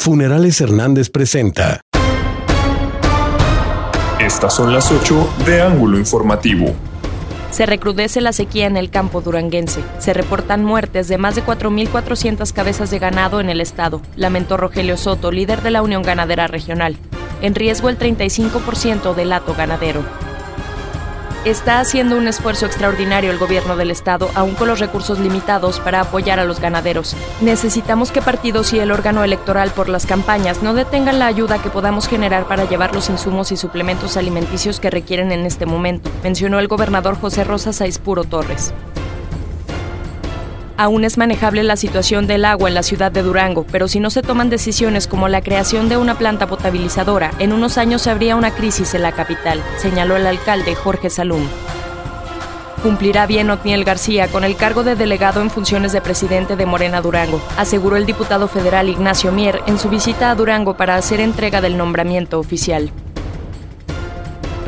Funerales Hernández presenta. Estas son las 8 de Ángulo Informativo. Se recrudece la sequía en el campo duranguense. Se reportan muertes de más de 4.400 cabezas de ganado en el estado, lamentó Rogelio Soto, líder de la Unión Ganadera Regional. En riesgo el 35% del hato ganadero. Está haciendo un esfuerzo extraordinario el gobierno del estado, aún con los recursos limitados, para apoyar a los ganaderos. Necesitamos que partidos y el órgano electoral por las campañas no detengan la ayuda que podamos generar para llevar los insumos y suplementos alimenticios que requieren en este momento, mencionó el gobernador José Rosa Saispuro Torres. Aún es manejable la situación del agua en la ciudad de Durango, pero si no se toman decisiones como la creación de una planta potabilizadora, en unos años habría una crisis en la capital, señaló el alcalde Jorge Salum. Cumplirá bien Otniel García con el cargo de delegado en funciones de presidente de Morena Durango, aseguró el diputado federal Ignacio Mier en su visita a Durango para hacer entrega del nombramiento oficial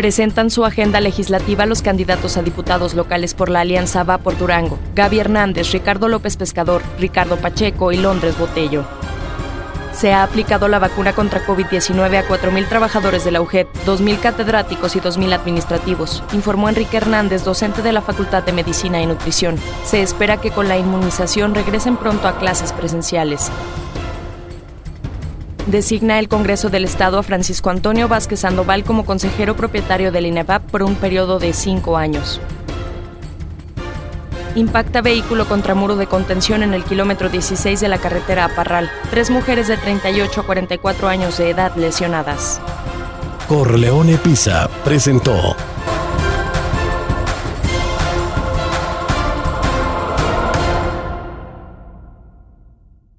presentan su agenda legislativa los candidatos a diputados locales por la Alianza Va por Durango, Gaby Hernández, Ricardo López Pescador, Ricardo Pacheco y Londres Botello. Se ha aplicado la vacuna contra COVID-19 a 4.000 trabajadores de la UGED, 2.000 catedráticos y 2.000 administrativos, informó Enrique Hernández, docente de la Facultad de Medicina y Nutrición. Se espera que con la inmunización regresen pronto a clases presenciales designa el Congreso del Estado a Francisco Antonio Vázquez Sandoval como consejero propietario del INEVAP por un periodo de cinco años. Impacta vehículo contra muro de contención en el kilómetro 16 de la carretera a Parral. Tres mujeres de 38 a 44 años de edad lesionadas. Corleone Pisa presentó